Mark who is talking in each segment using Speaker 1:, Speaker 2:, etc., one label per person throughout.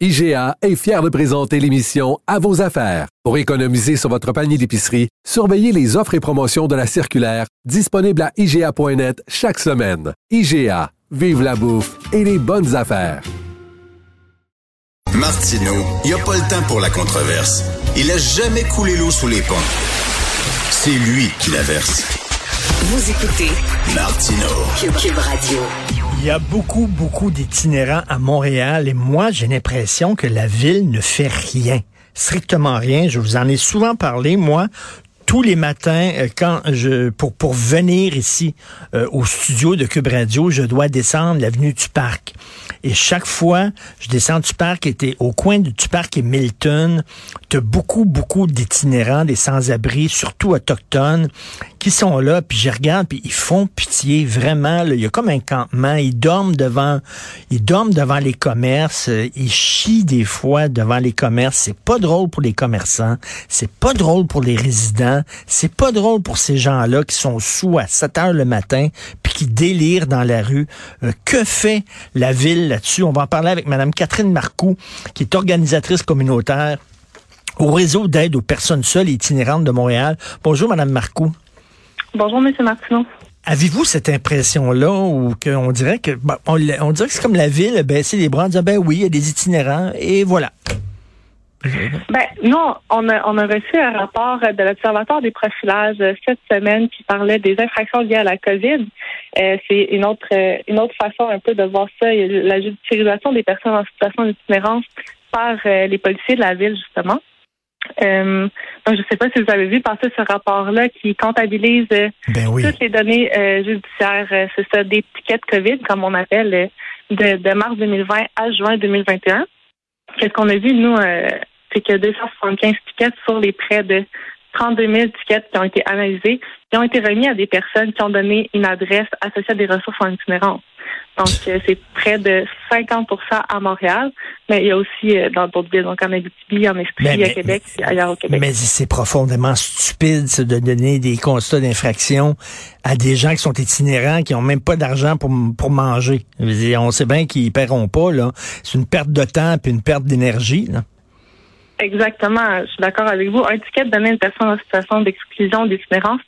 Speaker 1: IGA est fier de présenter l'émission À vos affaires. Pour économiser sur votre panier d'épicerie, surveillez les offres et promotions de la circulaire disponible à IGA.net chaque semaine. IGA, vive la bouffe et les bonnes affaires.
Speaker 2: Martineau, il n'y a pas le temps pour la controverse. Il a jamais coulé l'eau sous les ponts. C'est lui qui la verse.
Speaker 3: Vous écoutez
Speaker 2: Martineau.
Speaker 3: Cube Radio.
Speaker 4: Il y a beaucoup, beaucoup d'itinérants à Montréal et moi, j'ai l'impression que la ville ne fait rien. Strictement rien. Je vous en ai souvent parlé. Moi, tous les matins, euh, quand je pour pour venir ici euh, au studio de Cube Radio, je dois descendre l'avenue du Parc. Et chaque fois, je descends du Parc, était au coin du Parc et Milton, tu as beaucoup beaucoup d'itinérants, des sans-abri, surtout autochtones, qui sont là. Puis je regarde, puis ils font pitié vraiment. Il y a comme un campement. Ils dorment devant, ils dorment devant les commerces. euh, Ils chient des fois devant les commerces. C'est pas drôle pour les commerçants. C'est pas drôle pour les résidents. C'est pas drôle pour ces gens-là qui sont sous à 7 heures le matin puis qui délirent dans la rue. Euh, que fait la ville là-dessus? On va en parler avec Madame Catherine Marcoux, qui est organisatrice communautaire au réseau d'aide aux personnes seules et itinérantes de Montréal. Bonjour, Madame Marcoux.
Speaker 5: Bonjour, M. Martineau.
Speaker 4: Avez-vous cette impression-là ou qu'on dirait que bon, on, on dirait que c'est comme la ville a baissé les bras en disant ben oui, il y a des itinérants et voilà.
Speaker 5: Ben, nous, on a, on a reçu un rapport de l'Observatoire des profilages euh, cette semaine qui parlait des infractions liées à la COVID. Euh, c'est une autre euh, une autre façon un peu de voir ça. Il y a la judiciarisation des personnes en situation d'itinérance par les policiers de la ville, justement. Euh, donc, je ne sais pas si vous avez vu passer ce rapport-là qui comptabilise euh,
Speaker 4: Ben oui.
Speaker 5: toutes les données euh, judiciaires. C'est ça, des tickets COVID, comme on appelle, de, de mars 2020 à juin 2021. Qu'est-ce qu'on a vu, nous, c'est que 275 tickets sur les près de 32 000 tickets qui ont été analysés, qui ont été remis à des personnes qui ont donné une adresse associée à des ressources en itinérance. Donc, euh, c'est près de 50% à Montréal, mais il y a aussi euh, dans d'autres villes, donc en Abitibi, en Estrie, à Québec, ailleurs au Québec.
Speaker 4: Mais c'est profondément stupide de donner des constats d'infraction à des gens qui sont itinérants, qui ont même pas d'argent pour, pour manger. On sait bien qu'ils paieront pas. là. C'est une perte de temps puis une perte d'énergie. là.
Speaker 5: Exactement, je suis d'accord avec vous. Un ticket donné à une personne en situation d'exclusion, d'itinérance,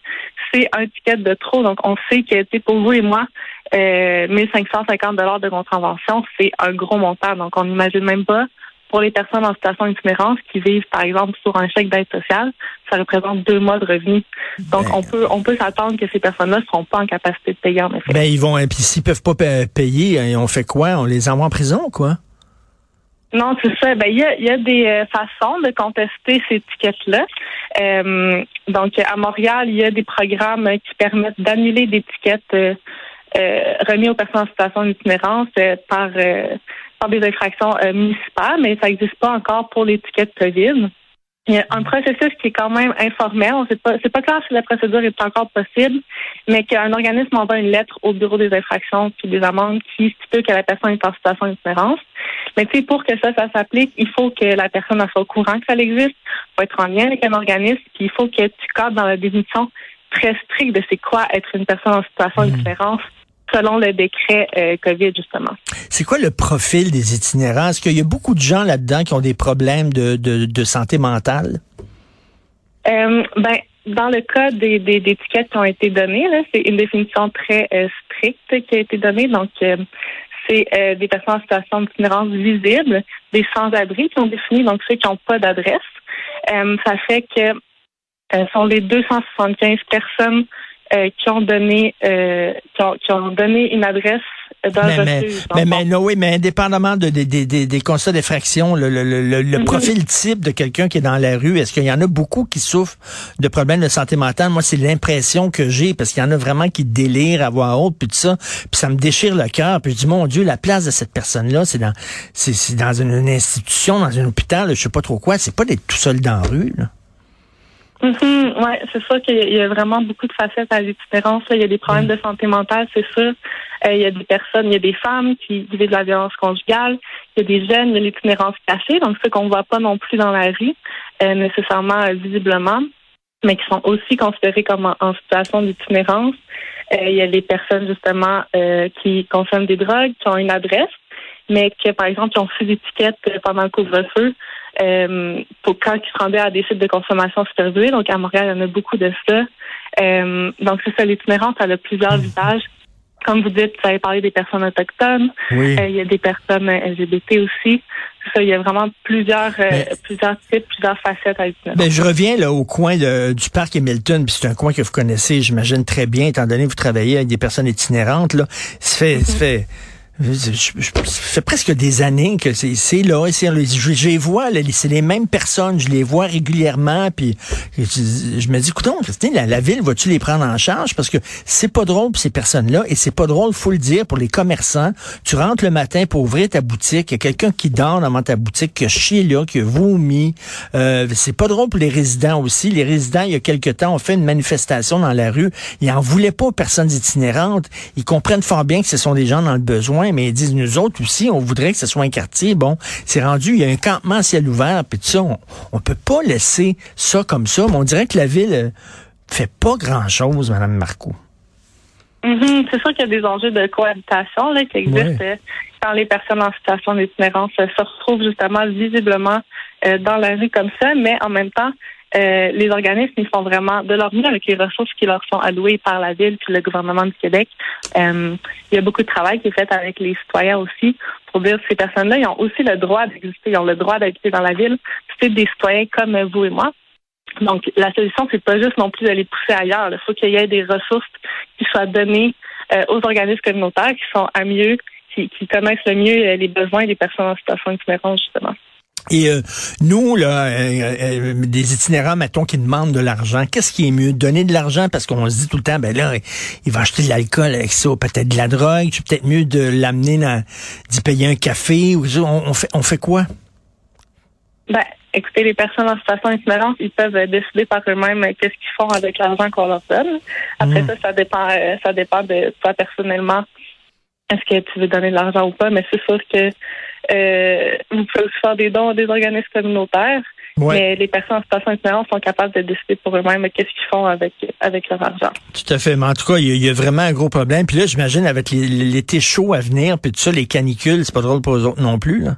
Speaker 5: c'est un ticket de trop. Donc, on sait que, pour vous et moi, euh, 1550 dollars de contravention, c'est un gros montant. Donc, on n'imagine même pas pour les personnes en situation d'itinérance qui vivent, par exemple, sur un chèque d'aide sociale, ça représente deux mois de revenus. Donc,
Speaker 4: Ben.
Speaker 5: on peut, on peut s'attendre que ces personnes-là ne seront pas en capacité de payer, en effet.
Speaker 4: Ben ils vont, et puis s'ils peuvent pas pa- payer, hein, on fait quoi? On les envoie en prison, quoi?
Speaker 5: Non, c'est ça. Ben, il y a, y a des euh, façons de contester ces tickets-là. Euh, donc, à Montréal, il y a des programmes qui permettent d'annuler des tickets euh, euh, remis aux personnes en situation d'itinérance euh, par, par des infractions municipales, mais ça n'existe pas encore pour les tickets COVID. Il y a un processus qui est quand même informel. On sait pas, c'est pas clair si la procédure est encore possible, mais qu'un organisme envoie une lettre au bureau des infractions puis des amendes qui stipule que la personne est en situation d'itinérance. Mais tu sais, pour que ça, ça s'applique, il faut que la personne soit au courant que ça existe, faut être en lien avec un organisme, puis il faut que tu cadres dans la définition très stricte de c'est quoi être une personne en situation d'itinérance selon le décret euh, COVID, justement.
Speaker 4: C'est quoi le profil des itinérants? Est-ce qu'il y a beaucoup de gens là-dedans qui ont des problèmes de, de, de santé mentale?
Speaker 5: Euh, ben, dans le cas des, des, des tickets qui ont été donnés, c'est une définition très euh, stricte qui a été donnée. Donc, c'est des personnes en situation d'itinérance visible, des sans-abri qui ont défini, donc ceux qui n'ont pas d'adresse. Ça fait que sont les 275 personnes euh, qui ont donné euh, qui, ont, qui ont donné une adresse
Speaker 4: mais, mais, mais, mais, non, oui, mais indépendamment de, des constats d'effraction, le, le, le, le mhm. profil type de quelqu'un qui est dans la rue, est-ce qu'il y en a beaucoup qui souffrent de problèmes de santé mentale? Moi, c'est l'impression que j'ai, parce qu'il y en a vraiment qui délirent à voix haute, puis tout ça, puis ça me déchire le cœur, puis je dis, mon Dieu, la place de cette personne-là, c'est dans c'est dans une, institution, dans un hôpital, je sais pas trop quoi, c'est pas d'être tout seul dans la rue, là.
Speaker 5: Mm ouais, c'est sûr qu'il y, a vraiment beaucoup de facettes à l'itinérance. Il y a des problèmes mm. de santé mentale, c'est sûr. Euh, il y a des personnes, il y a des femmes qui vivent de la violence conjugale. Il y a des jeunes, il y a l'itinérance cachée, donc ceux qu'on ne voit pas non plus dans la rue, euh, nécessairement euh, visiblement, mais qui sont aussi considérés comme en, situation d'itinérance. il y a les personnes justement qui consomment des drogues, qui ont une adresse, mais qui, par exemple, ont fait d'étiquette pendant le couvre-feu euh, pour quand ils se rendaient à des sites de consommation supervisée. Donc, à Montréal, il y en a beaucoup de ça. Euh, donc, c'est ça, l'itinérance, elle a plusieurs mhm. visages. Comme vous dites, vous avez parlé des personnes autochtones.
Speaker 4: Oui.
Speaker 5: Euh, il y a des personnes LGBT aussi. Ça, il y a vraiment plusieurs, euh, plusieurs types, plusieurs facettes à l'itinérance.
Speaker 4: Ben, je reviens là au coin de, du parc Hamilton, puis c'est un coin que vous connaissez, j'imagine très bien, étant donné que vous travaillez avec des personnes itinérantes. Là, ça fait, ça mhm. fait ça fait presque des années que c'est là. Je, je les vois, c'est les mêmes personnes, je les vois régulièrement, puis je, me dis, écoute, la, la ville, vas-tu les prendre en charge? Parce que c'est pas drôle pour ces personnes-là, et c'est pas drôle, faut le dire, pour les commerçants. Tu rentres le matin pour ouvrir ta boutique, il y a quelqu'un qui dort devant ta boutique, qui a chié là, qui a vomi. Euh, c'est pas drôle pour les résidents aussi. Les résidents, il y a quelque temps, ont fait une manifestation dans la rue. Ils en voulaient pas aux personnes itinérantes. Ils comprennent fort bien que ce sont des gens dans le besoin mais ils disent, nous autres aussi, on voudrait que ce soit un quartier. Bon, c'est rendu, il y a un campement ciel ouvert, puis tout ça, on, on peut pas laisser ça comme ça, mais on dirait que la ville euh, fait pas grand-chose, Madame Marcoux.
Speaker 5: Mm-hmm. C'est sûr qu'il y a des enjeux de cohabitation là, qui existent euh, quand les personnes en situation d'itinérance euh, se retrouvent justement visiblement dans la rue comme ça, mais en même temps, euh, les organismes, ils font vraiment de leur mieux avec les ressources qui leur sont allouées par la Ville puis le gouvernement du Québec. Euh, il y a beaucoup de travail qui est fait avec les citoyens aussi pour dire que ces personnes-là, ils ont aussi le droit d'exister, ils ont le droit d'habiter dans la ville. C'est des citoyens comme vous et moi. Donc, la solution, c'est pas juste non plus de les pousser ailleurs. Il faut qu'il y ait des ressources qui soient données euh, aux organismes communautaires qui sont à mieux, qui, qui connaissent le mieux les besoins des personnes en situation d'itinérance, justement.
Speaker 4: Et euh, nous, là, euh, euh, des itinérants, mettons, qui demandent de l'argent, qu'est-ce qui est mieux? Donner de l'argent parce qu'on se dit tout le temps, ben là, il va acheter de l'alcool avec ça, peut-être de la drogue, c'est peut-être mieux de l'amener d'y payer un café. Ou on, on, fait, on fait quoi?
Speaker 5: Ben, écoutez, les personnes en situation itinérante, ils peuvent décider par eux-mêmes qu'est-ce qu'ils font avec l'argent qu'on leur donne. Après hmm. ça, ça dépend, ça dépend de toi personnellement. Est-ce que tu veux donner de l'argent ou pas? Mais c'est sûr que euh, vous pouvez aussi faire des dons à des organismes communautaires. Mais les personnes en situation d'itinérance sont capables de décider pour eux-mêmes qu'est-ce qu'ils font avec, avec leur argent.
Speaker 4: Tout à fait. Mais en tout cas, il y, a vraiment un gros problème. Puis là, j'imagine avec l'été chaud à venir, puis tout ça, les canicules, c'est pas drôle pour eux autres non plus, là.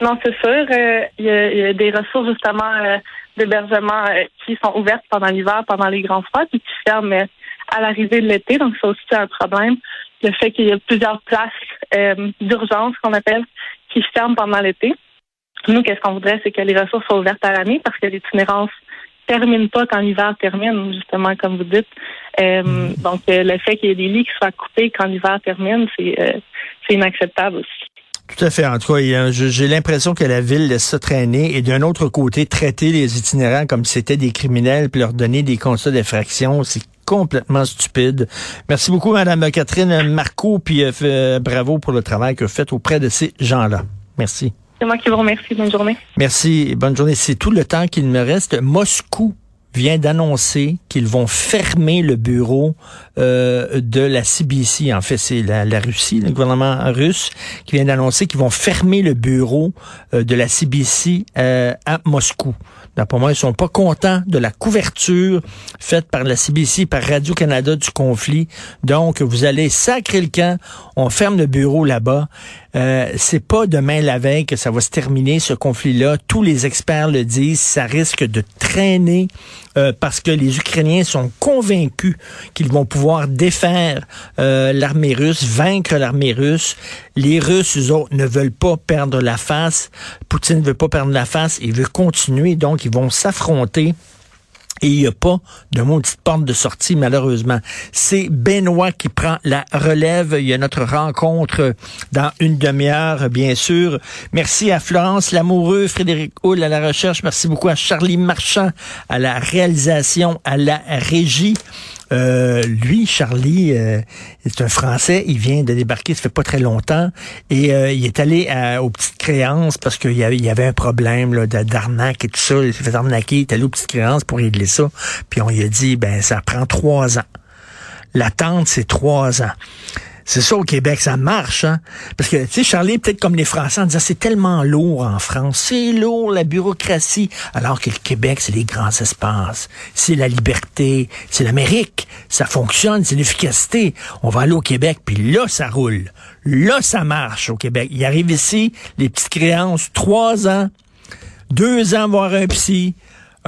Speaker 5: Non, c'est sûr. Euh, il y, a des ressources justement euh, d'hébergement qui sont ouvertes pendant l'hiver, pendant les grands froids, puis qui ferment à l'arrivée de l'été. Donc, c'est aussi un problème le fait qu'il y a plusieurs places euh, d'urgence qu'on appelle qui ferment pendant l'été. Nous, qu'est-ce qu'on voudrait, c'est que les ressources soient ouvertes à l'année parce que l'itinérance termine pas quand l'hiver termine, justement, comme vous dites. Euh, mm. donc, euh, le fait qu'il y ait des lits qui soient coupés quand l'hiver termine, c'est c'est inacceptable aussi.
Speaker 4: Tout à fait. En tout cas, j'ai l'impression que la ville laisse ça traîner et d'un autre côté, traiter les itinérants comme si c'était des criminels puis leur donner des constats d'effraction, c'est complètement stupide. Merci beaucoup, Madame Catherine Marco, puis euh, euh, bravo pour le travail que vous faites auprès de ces gens-là. Merci.
Speaker 5: C'est moi qui vous remercie. Bonne journée.
Speaker 4: Merci. Bonne journée. C'est tout le temps qu'il me reste. Moscou vient d'annoncer qu'ils vont fermer le bureau euh, de la CBC. En fait, c'est la, Russie, le gouvernement russe, qui vient d'annoncer qu'ils vont fermer le bureau de la CBC à Moscou. Pour moi, ils sont pas contents de la couverture faite par la CBC, par Radio-Canada du conflit. Donc, vous allez sacrer le camp, on ferme le bureau là-bas. Euh, c'est pas demain la veille que ça va se terminer, ce conflit-là. Tous les experts le disent, ça risque de traîner euh, parce que les Ukrainiens sont convaincus qu'ils vont pouvoir défaire euh, l'armée russe, vaincre l'armée russe. Les Russes, eux autres, ne veulent pas perdre la face. Poutine ne veut pas perdre la face, il veut continuer, donc vont s'affronter Et il n'y a pas de maudite porte de sortie, malheureusement. C'est Benoît qui prend la relève. Il y a notre rencontre dans une demi-heure, bien sûr. Merci à Florence Lamoureux, Frédéric Hull à la recherche. Merci beaucoup à Charlie Marchand à la réalisation, à la régie. Euh, lui, Charlie, euh, est un Français. Il vient de débarquer, ça fait pas très longtemps, et euh, il est allé aux petites créances parce qu'il y avait, un problème d'arnaque et tout ça. Il s'est fait arnaquer. Il est allé aux petites créances pour régler ça. Puis on lui a dit, ben ça prend trois ans. L'attente, c'est trois ans. C'est ça au Québec, ça marche, hein? Parce que, tu sais, Charlie, peut-être comme les Français, en disant c'est tellement lourd en France, c'est lourd la bureaucratie, alors que le Québec, c'est les grands espaces, c'est la liberté, c'est l'Amérique, ça fonctionne, c'est l'efficacité. On va aller au Québec, puis là, ça roule. Là, ça marche au Québec. Il arrive ici, les petites créances, trois ans, deux ans voir un psy,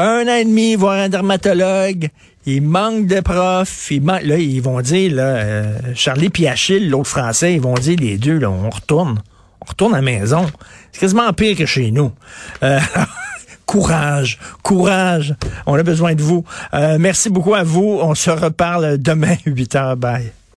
Speaker 4: un an et demi voir un dermatologue, il manque de profs. Il là, ils vont dire, là, euh, Charlie puis Achille, l'autre français, ils vont dire les deux, là, on retourne. On retourne à la maison. C'est quasiment pire que chez nous. Euh, courage, courage. On a besoin de vous. Euh, merci beaucoup à vous. On se reparle demain, 8 h. Bye.